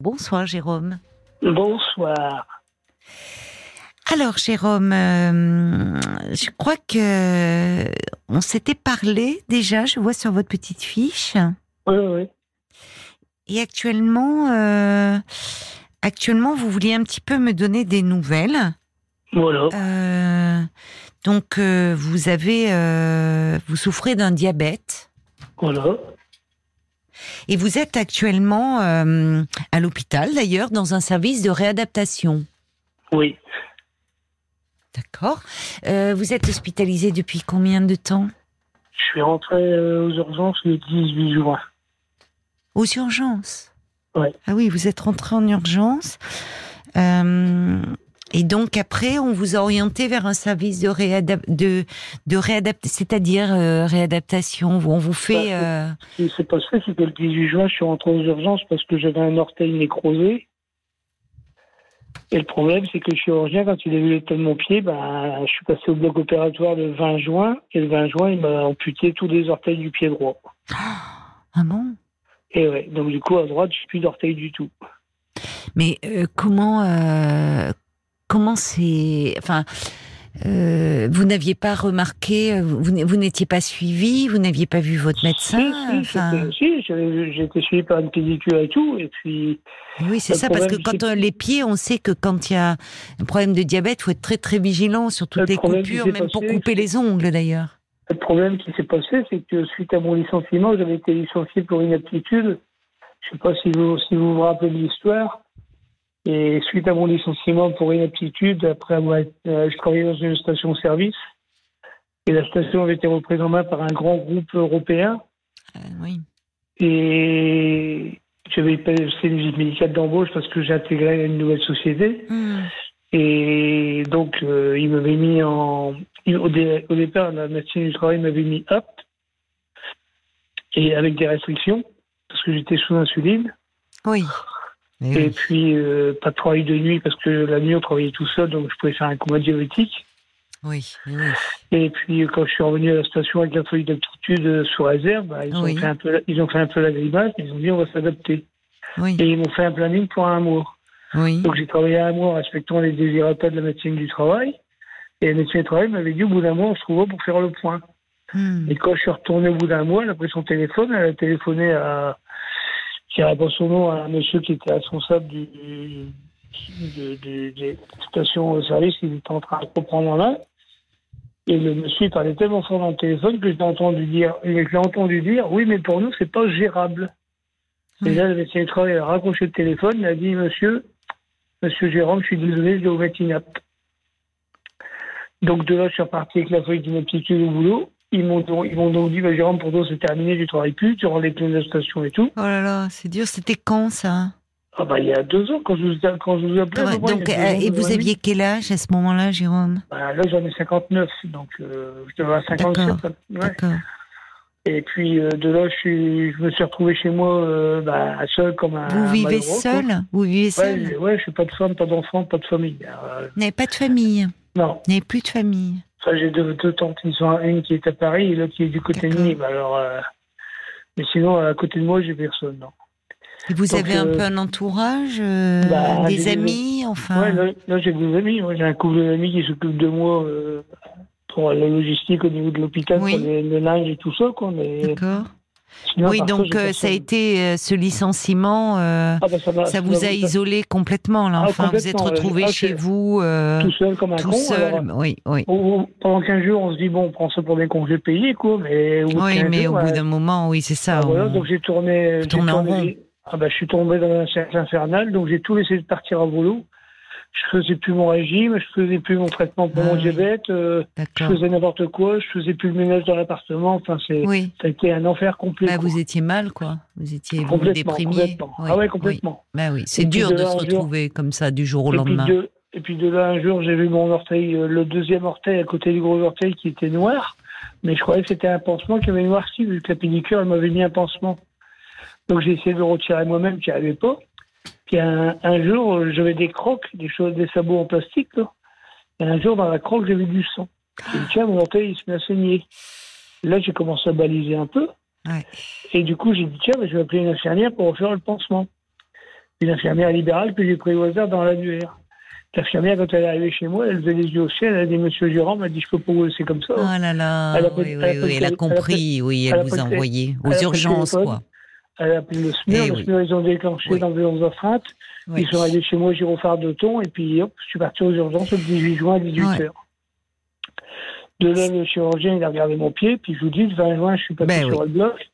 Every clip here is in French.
Bonsoir Jérôme. Bonsoir. Alors Jérôme, euh, je crois que on s'était parlé déjà, je vois sur votre petite fiche. Oui, oui. Et actuellement, euh, actuellement, vous vouliez un petit peu me donner des nouvelles. Voilà. Euh, donc, vous avez, vous souffrez d'un diabète Voilà. Et vous êtes actuellement euh, à l'hôpital, d'ailleurs, dans un service de réadaptation. Oui. D'accord. Euh, vous êtes hospitalisé depuis combien de temps? Je suis rentré euh, aux urgences le 18 juin. Aux urgences? Ouais. Ah oui, vous êtes rentré en urgence. Euh, et donc après, on vous a orienté vers un service de réadap de, de réadapt, c'est-à-dire euh, réadaptation. On vous fait. euh, Ce qui s'est passé, c'est que le 18 juin, je suis rentré aux urgences parce que j'avais un orteil nécrosé. Et le problème, c'est que le chirurgien, quand il a vu l'état de mon pied, ben, je suis passé au bloc opératoire le 20 juin. Et le 20 juin, il m'a amputé tous les orteils du pied droit. Ah bon? Et ouais, donc du coup, à droite, j'ai plus d'orteils du tout. Mais euh, comment euh, comment c'est enfin euh, vous n'aviez pas remarqué vous, n'étiez pas suivi vous n'aviez pas vu votre médecin si, si, enfin j'étais- si, suivi par une pédicure et tout. Et puis, oui c'est ça parce que quand on, les pieds on sait que quand il y a un problème de diabète faut être très très vigilant sur toutes Le les coupures même pour couper les ongles d'ailleurs Le problème qui s'est passé, c'est que suite à mon licenciement, j'avais été licencié pour inaptitude. Je sais pas si vous, si vous vous rappelez de l'histoire. Et suite à mon licenciement pour inaptitude, après avoir, euh, je travaillais dans une station-service. Et la station avait été reprise en main par un grand groupe européen. Euh, oui Et j'avais passé une visite médicale d'embauche parce que j'ai intégré une nouvelle société. Hmm. Et donc, euh, il m'avait mis en. Au, dé- au départ, la médecine du travail m'avait mis apte, et avec des restrictions, parce que j'étais sous insuline. oui Et oui. puis, euh, pas de travail de nuit, parce que la nuit, on travaillait tout seul, donc je pouvais faire un coma diabétique. oui oui. Et puis, euh, quand je suis revenu à la station avec la feuille d'aptitude euh, sous réserve, bah, ils, Oui. ont fait un peu, la- ils ont fait un peu la grimace, ils ont dit on va s'adapter. oui Et ils m'ont fait un planning pour un mois. oui Donc j'ai travaillé un mois en respectant les désiratas de la médecine du travail. Et la médecine du travail m'avait dit au bout d'un mois, on se revoit pour faire le point. Hmm. Et quand je suis retourné au bout d'un mois, elle a pris son téléphone, elle a téléphoné à, dirais pas son nom, à un monsieur qui était responsable du, de, de- des stations-service qu'il était en train de reprendre en main. Et le monsieur parlait tellement fort dans le téléphone que je l'ai entendu dire, je entendu dire, oui, mais pour nous, c'est pas gérable. Et là, le médecin du travail a raccroché le téléphone, il a dit, monsieur, monsieur Jérôme, je suis désolé, je dois vous mettre inapte. Donc de là, je suis reparti avec la feuille d'inaptitude au boulot. Ils m'ont donc, ils m'ont donc dit, bah, Jérôme, pour toi, c'est terminé, tu travailles plus, tu rends les clés de la station et tout. oh là là c'est dur c'était quand ça? Ah bah, il y a deux ans, quand je vous, quand je vous appelais. à peu près, donc euh, ans, et vous aviez quel âge à ce moment-là Jérôme? Bah, là, j'en ai 59, donc euh, je devais avoir 57. D'accord. Ouais. d'accord Et puis euh, de là, je, suis, je me suis retrouvé chez moi, euh, bah, seul comme un. vous vivez malheureux, quoi. seul? Vous vivez seul? Ouais, ouais, je suis pas de femme, pas d'enfant, pas de famille. Euh, Vous n'avez pas de famille? Non. Vous n'avez plus de famille? Enfin, j'ai deux, deux tantes, qui sont une qui est à Paris et l'autre qui est du côté de. Nîmes. Alors, euh, mais sinon, à côté de moi, j'ai personne. Non. Et vous Donc, avez un euh, peu un entourage, euh, bah, des amis, enfin. Ouais, là, là, j'ai des amis. Moi, j'ai un couple d'amis qui s'occupe de moi euh, pour la logistique au niveau de l'hôpital, Oui. pour les- le linge et tout ça. Quoi, mais D'accord. Sinon, Oui, donc euh, ça a été euh, ce licenciement, euh, Ah, bah, ça, vous a isolé complètement là. Ah, Enfin, vous êtes retrouvé Ah, chez vous tout seul comme un tout con. seul. alors, oui, oui. pendant 15 jours, on se dit, bon, on prend ça pour des congés payés, quoi. Mais au bout de Oui, 15 mais jours, au bout d'un moment, oui, c'est ça. Voilà, donc j'ai tourné. en Ah bah, je suis tombé dans un cercle infernal, donc j'ai tout laissé partir à volo. Je faisais plus mon régime, je faisais plus mon traitement pour Ah mon oui. diabète, euh, je faisais n'importe quoi, je faisais plus le ménage dans l'appartement. Enfin, c'est, Oui. ça a été un enfer complet. Bah, vous étiez mal, quoi. Vous étiez complètement, déprimiez. complètement. Oui, ah ouais, oui. complètement. Bah oui, c'est dur de se jour- retrouver comme ça du jour au puis, lendemain. de, et puis de là, un jour, j'ai vu mon orteil, euh, le deuxième orteil à côté du gros orteil qui était noir, mais je croyais que c'était un pansement qui avait noirci, vu que la pédicure, elle m'avait mis un pansement. Donc j'ai essayé de le retirer moi-même, qui arrivait pas. Un, jour, j'avais des crocs, des choses, des sabots en plastique, là. Et un jour, dans la croque, j'avais du sang. J'ai dit, tiens, mon orteil, il se met à saigner. Là, j'ai commencé à baliser un peu. Ouais. Et du coup, j'ai dit, tiens, mais je vais appeler une infirmière pour refaire le pansement. une infirmière libérale que j'ai pris au hasard dans l'annuaire. L'infirmière, quand elle est arrivée chez moi, elle faisait les yeux au ciel, elle a dit Monsieur Durand m'a dit je peux pas vous laisser comme ça. Oh là là, elle a, oui, oui, oui, elle a compris, oui, elle, vous a envoyé aux urgences, quoi. Elle a appelé le SMUR, le SMUR, ils ont déclenché dans des enfreintes. Ils sont allés chez moi, gyrophare de ton, et puis hop, je suis parti aux urgences le 18 juin à 18h. De là, le chirurgien, il a regardé mon pied, puis je vous dis, le 20 juin, je suis passé ben sur le bloc.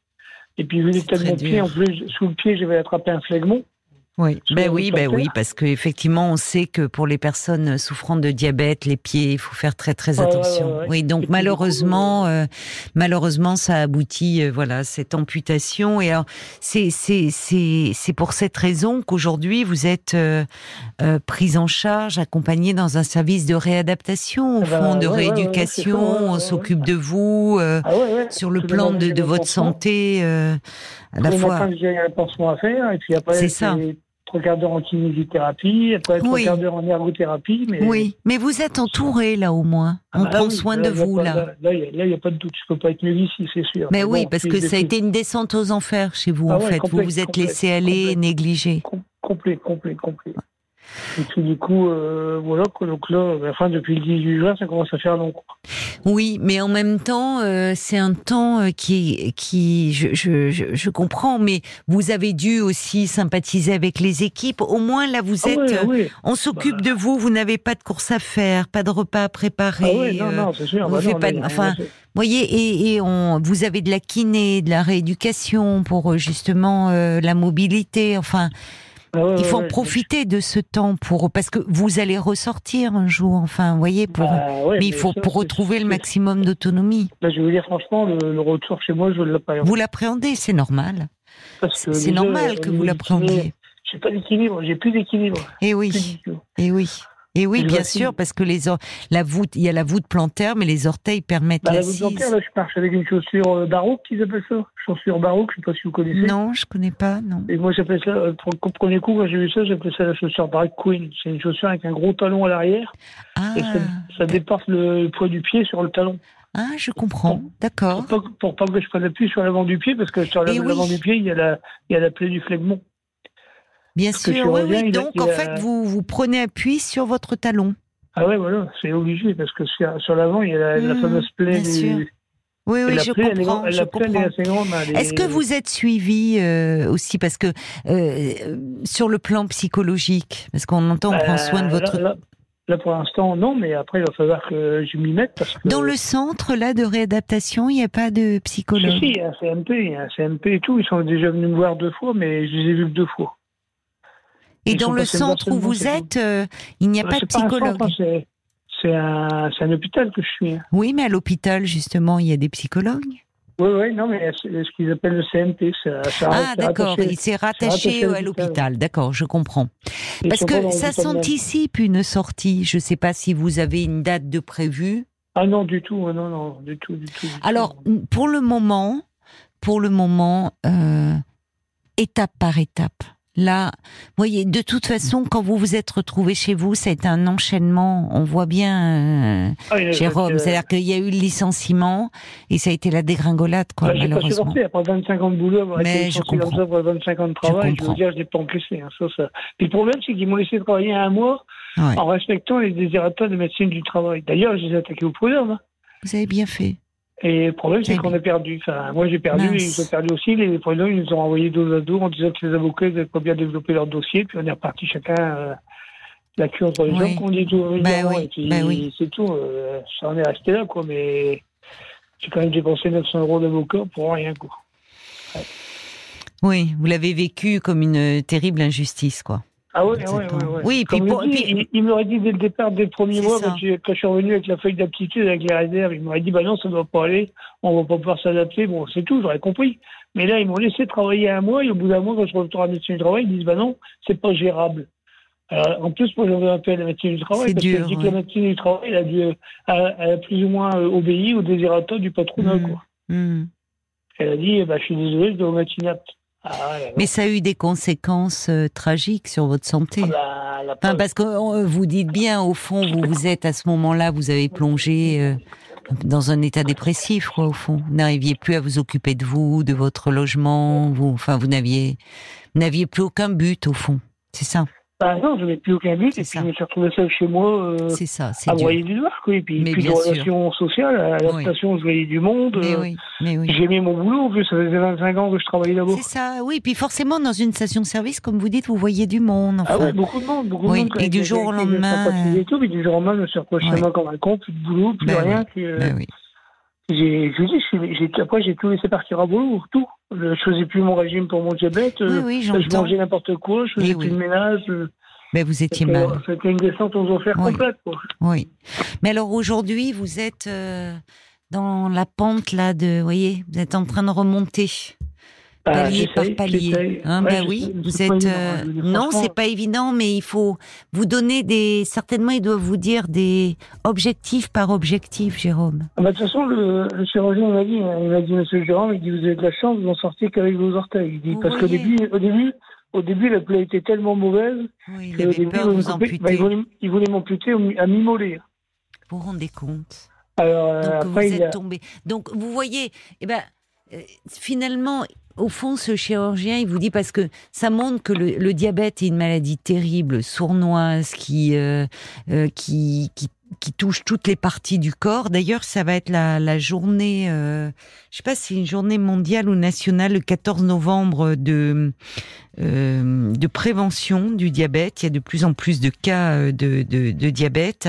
Et puis, vu l'état de mon pied, en plus, sous le pied, j'avais attrapé un phlegmon. Oui, ben oui, ben oui, parce qu'effectivement, on sait que pour les personnes souffrant de diabète, les pieds, il faut faire très très attention. oui, donc malheureusement, euh, malheureusement, ça aboutit, euh, voilà, cette amputation. Et alors, c'est c'est c'est c'est pour cette raison qu'aujourd'hui vous êtes euh, prise en charge, accompagnée dans un service de réadaptation, au ah fond, bah, de rééducation. on s'occupe de vous ah sur le plan de, de votre santé. à la fois. J'ai un pansement à faire, et puis après. C'est ça trois quarts d'heure en kinésithérapie, après trois quarts d'heure en ergothérapie. Mais... Oui, mais vous êtes entouré là au moins. On ah, prend soin de vous là. Là, il n'y a, pas de doute, je ne peux pas être mieux ici, c'est sûr. Mais, oui, parce que ça a été une descente aux enfers chez vous ah en fait. vous vous êtes laissé aller, négligé. Complet, complet, complet. Et puis du coup, euh, voilà, donc là, enfin, depuis le 18 juin, ça commence à faire long. Oui, mais en même temps, euh, c'est un temps euh, qui, qui je, je, je, comprends, mais vous avez dû aussi sympathiser avec les équipes. Au moins, là, vous ah êtes, on s'occupe bah. de vous, vous n'avez pas de course à faire, pas de repas à préparer. Ah oui, non, non, c'est sûr. Vous bah pas enfin, voyez, et, et on, vous avez de la kiné, de la rééducation pour justement la mobilité, enfin. Ah il faut en profiter de ce temps pour parce que vous allez ressortir un jour, enfin, vous voyez, pour bah mais il faut pour retrouver le maximum d'autonomie. Bah, je vais vous dire franchement, le, retour chez moi, je ne l'appréhende. Vous l'appréhendez, c'est normal. C'est normal que vous l'appréhendiez. J'ai pas d'équilibre, j'ai plus d'équilibre. Et eh oui. Et eh oui. Et oui, bien sûr, parce que les la voûte, il y a la voûte plantaire, mais les orteils permettent bah. La voûte plantaire, là, je marche avec une chaussure euh, baroque, qu'ils appellent ça. Chaussure baroque, je ne sais pas si vous connaissez. Non, je ne connais pas, non. Et moi, j'appelle ça, euh, pour le premier coup, quand j'ai vu ça, j'appelle ça la chaussure baroque queen. C'est une chaussure avec un gros talon à l'arrière. Ah. Et ça, dépasse le poids du pied sur le talon. Ah, je comprends. D'accord. Pour, pas que je prenne appui sur l'avant du pied, parce que sur l'avant du pied, il y a la, il y a la plaie du phlegmon. Bien sûr, oui, oui. Donc, en fait, vous, vous prenez appui sur votre talon. Ah ouais, voilà, c'est obligé parce que sur, l'avant, il y a la, mmh, fameuse plaie du. Oui, oui, je comprends. je comprends. Est-ce que vous êtes suivi euh, aussi parce que euh, sur le plan psychologique, parce qu'on entend, on prend soin de bah, votre. Là, pour l'instant, non, mais après, il va falloir que je m'y mette. Parce que... Dans le centre là de réadaptation, il n'y a pas de psychologue? Si, si, il y a un CMP, il y a un CMP et tout. Ils sont déjà venus me voir deux fois, mais je les ai vus que deux fois. Et dans le centre où vous êtes, euh, il n'y a pas de psychologue C'est un, un, hôpital que je suis. Hein. Oui, mais à l'hôpital, justement, il y a des psychologues oui, oui, non, mais c'est ce qu'ils appellent le CMP. ah, d'accord, il s'est rattaché, à l'hôpital, d'accord, je comprends. Parce que ça s'anticipe une sortie. Je ne sais pas si vous avez une date de prévue. Ah non, du tout, non, non, du tout, du tout. Alors, pour le moment, pour le moment, euh, étape par étape. Là, voyez, de toute façon, quand vous vous êtes retrouvé chez vous, c'est un enchaînement. On voit bien, euh, ah Jérôme, c'est-à-dire qu'il y a eu le licenciement et ça a été la dégringolade, quoi, bah, malheureusement. Pas supporté, après 25 ans de boulot, mais je comprends. Comme ça, après 25 ans de travail, je, je veux dire, je n'ai pas encaissé. Hein, ça, ça. le problème, c'est qu'ils m'ont laissé travailler un mois en respectant les désiratoires de médecine du travail. D'ailleurs, je les ai attaqués au prud'homme. Hein. Vous avez bien fait. Et le problème, c'est qu'on a perdu. Enfin, moi, j'ai perdu, et ils ont perdu aussi. Les prud'hommes, ils nous ont envoyé dos à dos en disant que les avocats n'avaient pas bien développé leur dossier. Puis on est reparti chacun euh, la queue entre les oui. jambes, qu'on dit tout. Ben oui. Et puis, oui. c'est tout. Euh, ça en est resté là, quoi. Mais j'ai quand même dépensé 900 euros d'avocat pour rien, quoi. Oui, vous l'avez vécu comme une terrible injustice, quoi. Ah oui, oui, oui. Oui, puis, il, il m'aurait dit dès le départ, dès le premier mois, quand je, suis revenu avec la feuille d'aptitude, avec les réserves, il m'aurait dit, bah non, ça ne doit pas aller, on va pas pouvoir s'adapter. Bon, c'est tout, j'aurais compris. Mais là, ils m'ont laissé travailler un mois, et au bout d'un mois, quand je retourne à la médecine du travail, ils disent, bah non, c'est pas gérable. Alors, en plus, moi, j'avais appelé à la médecine du travail, parce dur, dit que la médecine du travail, elle a, dû, elle a plus ou moins euh, obéi au désirateur du patronat, mmh. quoi. Mmh. Elle a dit, bah, je suis désolé, je dois mettre inapte. Ah Mais ça a eu des conséquences euh, tragiques sur votre santé. Ah bah, parce que euh, vous dites bien, au fond, vous, vous êtes à ce moment-là, vous avez plongé euh, dans un état dépressif, quoi, au fond. Vous n'arriviez plus à vous occuper de vous, de votre logement. Vous, enfin, vous n'aviez, n'aviez plus aucun but, au fond. C'est ça. Bah non, je n'avais plus aucun but, et puis je me suis retrouvé seul chez moi, euh, ça, à broyer du noir, quoi. Et puis, plus de relations sociales, à l'adaptation, je voyais du monde. Mais euh, oui, mais oui. J'aimais mon boulot, en plus, ça faisait 25 ans que je travaillais là-bas. C'est ça, oui. Puis forcément, dans une station-service, comme vous dites, vous voyez du monde. Ah Enfin, ouais, beaucoup de monde, beaucoup Oui, de monde. et du jour au lendemain, sympathies Et tout, mais du jour au lendemain, je me suis retrouvé chez moi comme un con, plus de boulot, plus Ben rien. oui, puis, euh, ben oui. J'ai, je vous dis, j'ai, après, j'ai tout laissé partir à boulot, tout. Je faisais plus mon régime pour mon diabète. Oui, euh, oui, je mangeais n'importe quoi, je faisais plus de ménage. euh, Mais vous étiez C'était mal. c'était une descente aux enfers complète, quoi. Oui. Mais alors aujourd'hui, vous êtes euh, dans la pente là de, vous voyez, vous êtes en train de remonter. Bah, Palier par palier. Hein, Ouais, je oui, vous êtes. euh, non, c'est pas évident, mais il faut vous donner des. Certainement, ils doivent vous dire des objectifs par objectif, Jérôme. Ah bah, de toute façon, le, le chirurgien m'a dit, hein, il m'a dit, Monsieur Jérôme, il dit, vous avez de la chance, vous en sortez qu'avec vos orteils. Il dit, Vous parce qu'au début, au début, au début, la plaie était tellement mauvaise Oui, il avait début, peur de vous amputer. bah, il voulait, m'amputer à mi-mollet. Vous vous rendez compte Alors, euh, Donc vous après, êtes a, tombé. Donc vous voyez, eh ben, finalement, au fond, ce chirurgien, il vous dit parce que ça montre que le, diabète est une maladie terrible, sournoise, qui euh, euh, qui, qui qui touche toutes les parties du corps. D'ailleurs, ça va être la, la journée, euh, je sais pas si c'est une journée mondiale ou nationale, le 14 novembre de euh, de prévention du diabète. Il y a de plus en plus de cas euh, de, de, de diabète.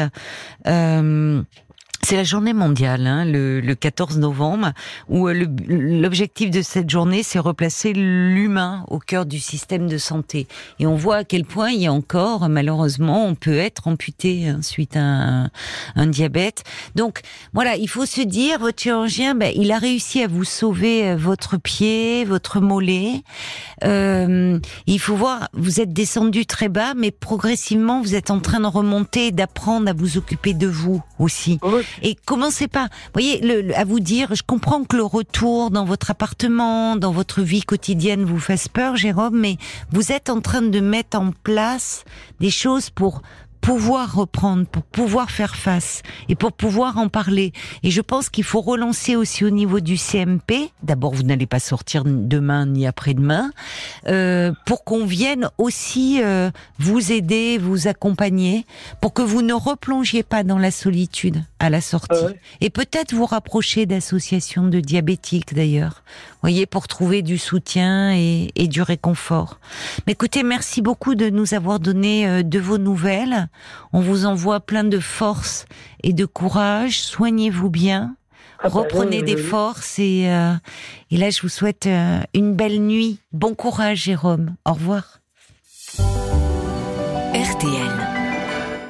Euh, c'est la journée mondiale, hein, le, le 14 novembre, où euh, l'objectif de cette journée, c'est replacer l'humain au cœur du système de santé. Et on voit à quel point il y a encore, malheureusement, on peut être amputé hein, suite à un, un diabète. Donc voilà, il faut se dire, votre chirurgien, ben, il a réussi à vous sauver euh, votre pied, votre mollet. Euh, il faut voir, vous êtes descendu très bas, mais progressivement, vous êtes en train de remonter d'apprendre à vous occuper de vous aussi. Et commencez pas, voyez, le, le- à vous dire, je comprends que le retour dans votre appartement, dans votre vie quotidienne vous fasse peur, Jérôme, mais vous êtes en train de mettre en place des choses pour pouvoir reprendre, pour pouvoir faire face et pour pouvoir en parler. Et je pense qu'il faut relancer aussi au niveau du CMP. D'abord, vous n'allez pas sortir demain ni après-demain, euh, pour qu'on vienne aussi euh, vous aider, vous accompagner, pour que vous ne replongiez pas dans la solitude à la sortie. Ah ouais. Et peut-être vous rapprocher d'associations de diabétiques d'ailleurs, voyez, pour trouver du soutien et, et du réconfort. Mais écoutez, merci beaucoup de nous avoir donné euh, de vos nouvelles. On vous envoie plein de force et de courage. Soignez-vous bien. Ah bah, Reprenez des forces et, euh, et là, je vous souhaite euh, une belle nuit. Bon courage, Jérôme. Au revoir. RTL.